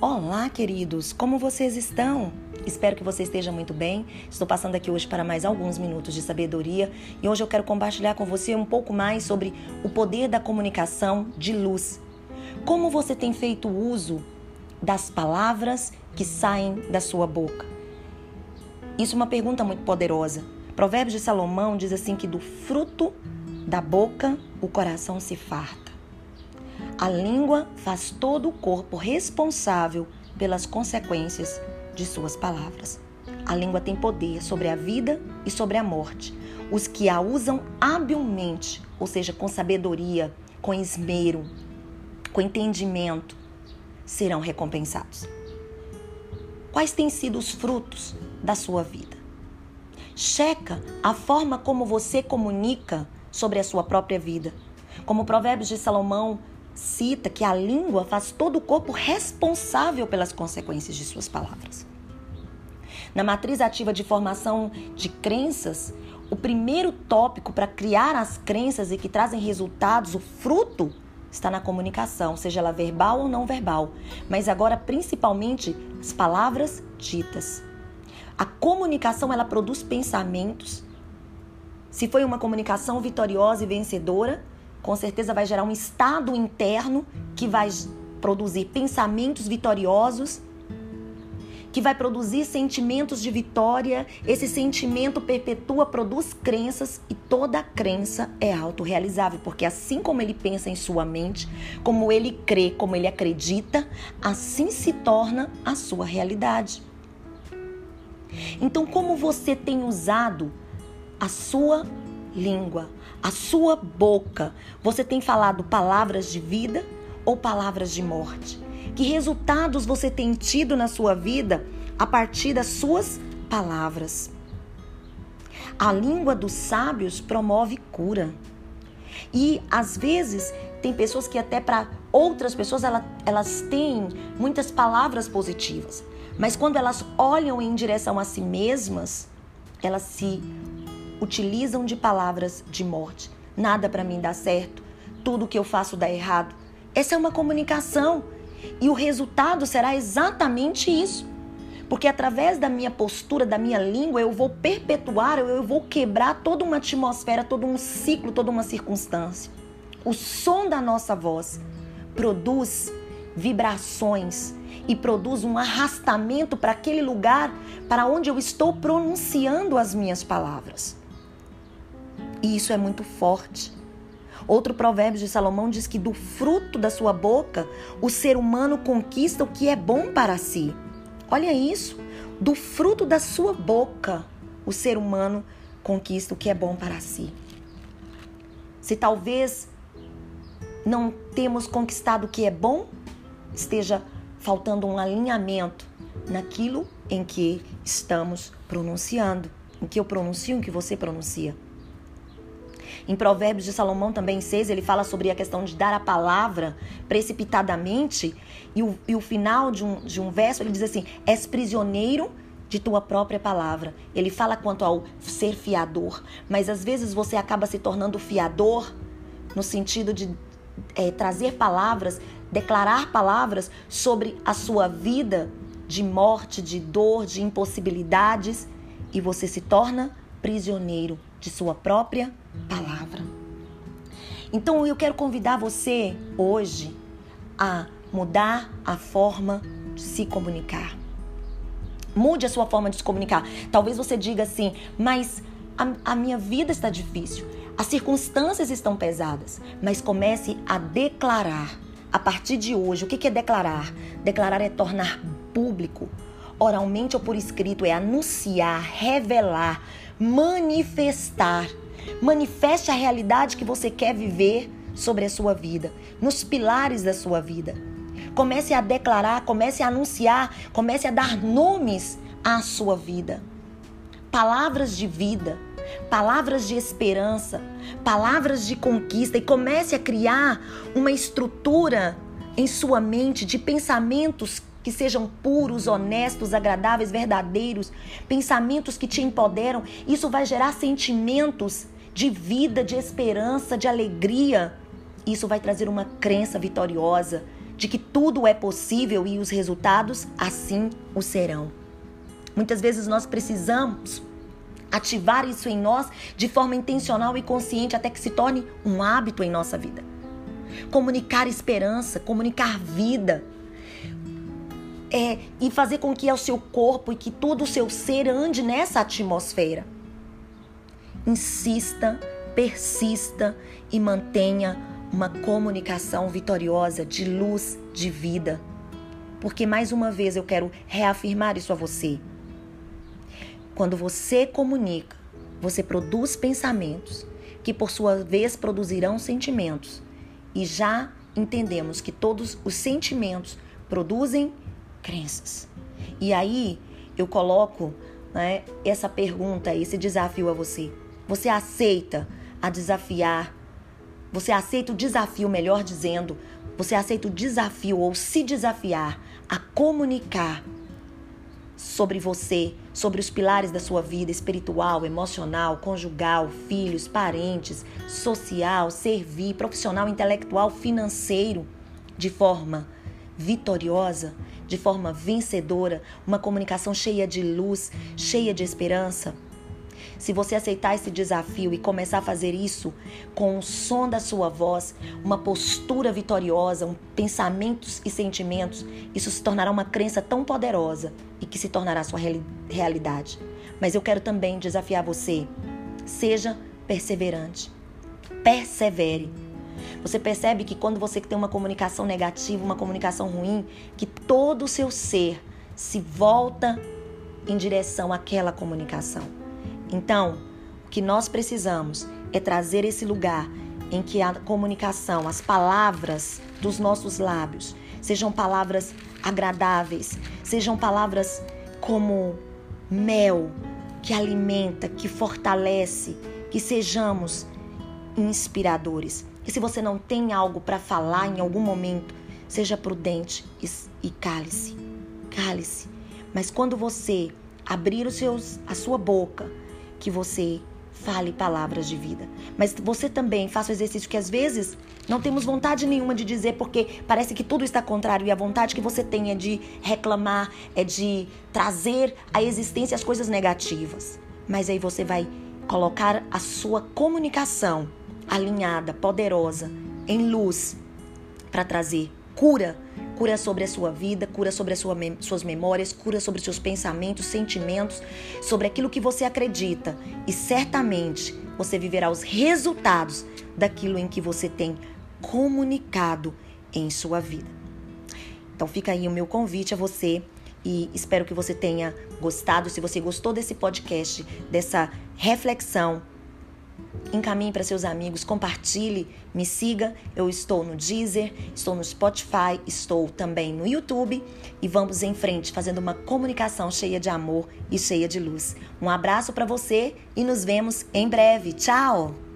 Olá, queridos, como vocês estão? Espero que você esteja muito bem. Estou passando aqui hoje para mais alguns minutos de sabedoria e hoje eu quero compartilhar com você um pouco mais sobre o poder da comunicação de luz. Como você tem feito uso das palavras que saem da sua boca? Isso é uma pergunta muito poderosa. Provérbios de Salomão diz assim que do fruto da boca o coração se farta. A língua faz todo o corpo responsável pelas consequências de suas palavras. A língua tem poder sobre a vida e sobre a morte. Os que a usam habilmente, ou seja, com sabedoria, com esmero, com entendimento, serão recompensados. Quais têm sido os frutos da sua vida? Checa a forma como você comunica sobre a sua própria vida. Como Provérbios de Salomão cita que a língua faz todo o corpo responsável pelas consequências de suas palavras. Na matriz ativa de formação de crenças, o primeiro tópico para criar as crenças e que trazem resultados, o fruto, está na comunicação, seja ela verbal ou não verbal, mas agora principalmente as palavras ditas. A comunicação ela produz pensamentos. Se foi uma comunicação vitoriosa e vencedora, com certeza vai gerar um estado interno que vai produzir pensamentos vitoriosos, que vai produzir sentimentos de vitória. Esse sentimento perpetua, produz crenças e toda crença é autorrealizável, porque assim como ele pensa em sua mente, como ele crê, como ele acredita, assim se torna a sua realidade. Então, como você tem usado a sua língua, a sua boca, você tem falado palavras de vida ou palavras de morte? Que resultados você tem tido na sua vida a partir das suas palavras? A língua dos sábios promove cura. E às vezes tem pessoas que até para outras pessoas elas, elas têm muitas palavras positivas, mas quando elas olham em direção a si mesmas, elas se utilizam de palavras de morte. Nada para mim dá certo, tudo que eu faço dá errado. Essa é uma comunicação e o resultado será exatamente isso. Porque através da minha postura, da minha língua, eu vou perpetuar, eu vou quebrar toda uma atmosfera, todo um ciclo, toda uma circunstância. O som da nossa voz produz vibrações e produz um arrastamento para aquele lugar para onde eu estou pronunciando as minhas palavras. E isso é muito forte. Outro provérbio de Salomão diz que do fruto da sua boca o ser humano conquista o que é bom para si. Olha isso. Do fruto da sua boca o ser humano conquista o que é bom para si. Se talvez não temos conquistado o que é bom, esteja faltando um alinhamento naquilo em que estamos pronunciando, em que eu pronuncio, em que você pronuncia. Em Provérbios de Salomão também 6, ele fala sobre a questão de dar a palavra precipitadamente. E o, e o final de um, de um verso, ele diz assim: És prisioneiro de tua própria palavra. Ele fala quanto ao ser fiador, mas às vezes você acaba se tornando fiador no sentido de é, trazer palavras, declarar palavras sobre a sua vida de morte, de dor, de impossibilidades, e você se torna prisioneiro de sua própria palavra. Então eu quero convidar você hoje a mudar a forma de se comunicar. Mude a sua forma de se comunicar. Talvez você diga assim, mas a, a minha vida está difícil, as circunstâncias estão pesadas, mas comece a declarar. A partir de hoje, o que é declarar? Declarar é tornar público, oralmente ou por escrito, é anunciar, revelar, manifestar. Manifeste a realidade que você quer viver sobre a sua vida, nos pilares da sua vida. Comece a declarar, comece a anunciar, comece a dar nomes à sua vida. Palavras de vida, palavras de esperança, palavras de conquista e comece a criar uma estrutura em sua mente de pensamentos que sejam puros, honestos, agradáveis, verdadeiros, pensamentos que te empoderam. Isso vai gerar sentimentos de vida, de esperança, de alegria. Isso vai trazer uma crença vitoriosa de que tudo é possível e os resultados assim o serão. Muitas vezes nós precisamos ativar isso em nós de forma intencional e consciente até que se torne um hábito em nossa vida. Comunicar esperança, comunicar vida, é, e fazer com que o seu corpo e que todo o seu ser ande nessa atmosfera. Insista, persista e mantenha uma comunicação vitoriosa de luz, de vida. Porque mais uma vez eu quero reafirmar isso a você. Quando você comunica, você produz pensamentos que por sua vez produzirão sentimentos. E já entendemos que todos os sentimentos produzem crenças. E aí eu coloco né, essa pergunta, esse desafio a você. Você aceita a desafiar? Você aceita o desafio, melhor dizendo, você aceita o desafio ou se desafiar a comunicar sobre você, sobre os pilares da sua vida espiritual, emocional, conjugal, filhos, parentes, social, servir, profissional, intelectual, financeiro, de forma vitoriosa, de forma vencedora, uma comunicação cheia de luz, cheia de esperança. Se você aceitar esse desafio e começar a fazer isso com o som da sua voz, uma postura vitoriosa, um pensamentos e sentimentos, isso se tornará uma crença tão poderosa e que se tornará sua realidade. Mas eu quero também desafiar você. Seja perseverante. Persevere você percebe que quando você tem uma comunicação negativa, uma comunicação ruim, que todo o seu ser se volta em direção àquela comunicação. Então, o que nós precisamos é trazer esse lugar em que a comunicação, as palavras dos nossos lábios, sejam palavras agradáveis, sejam palavras como mel, que alimenta, que fortalece, que sejamos inspiradores. E se você não tem algo para falar em algum momento, seja prudente e, cale-se. Cale-se. Mas quando você abrir os seus, a sua boca, que você fale palavras de vida. Mas você também faça o exercício que às vezes não temos vontade nenhuma de dizer porque parece que tudo está contrário e a vontade que você tem é de reclamar, é de trazer à existência as coisas negativas. Mas aí você vai colocar a sua comunicação alinhada, poderosa, em luz, para trazer cura. Cura sobre a sua vida, cura sobre as sua, suas memórias, cura sobre os seus pensamentos, sentimentos, sobre aquilo que você acredita. E certamente você viverá os resultados daquilo em que você tem comunicado em sua vida. Então fica aí o meu convite a você e espero que você tenha gostado. Se você gostou desse podcast, dessa reflexão, encaminhe para seus amigos, compartilhe, me siga. Eu estou no Deezer, estou no Spotify, estou também no YouTube e vamos em frente fazendo uma comunicação cheia de amor e cheia de luz. Um abraço para você e nos vemos em breve. Tchau!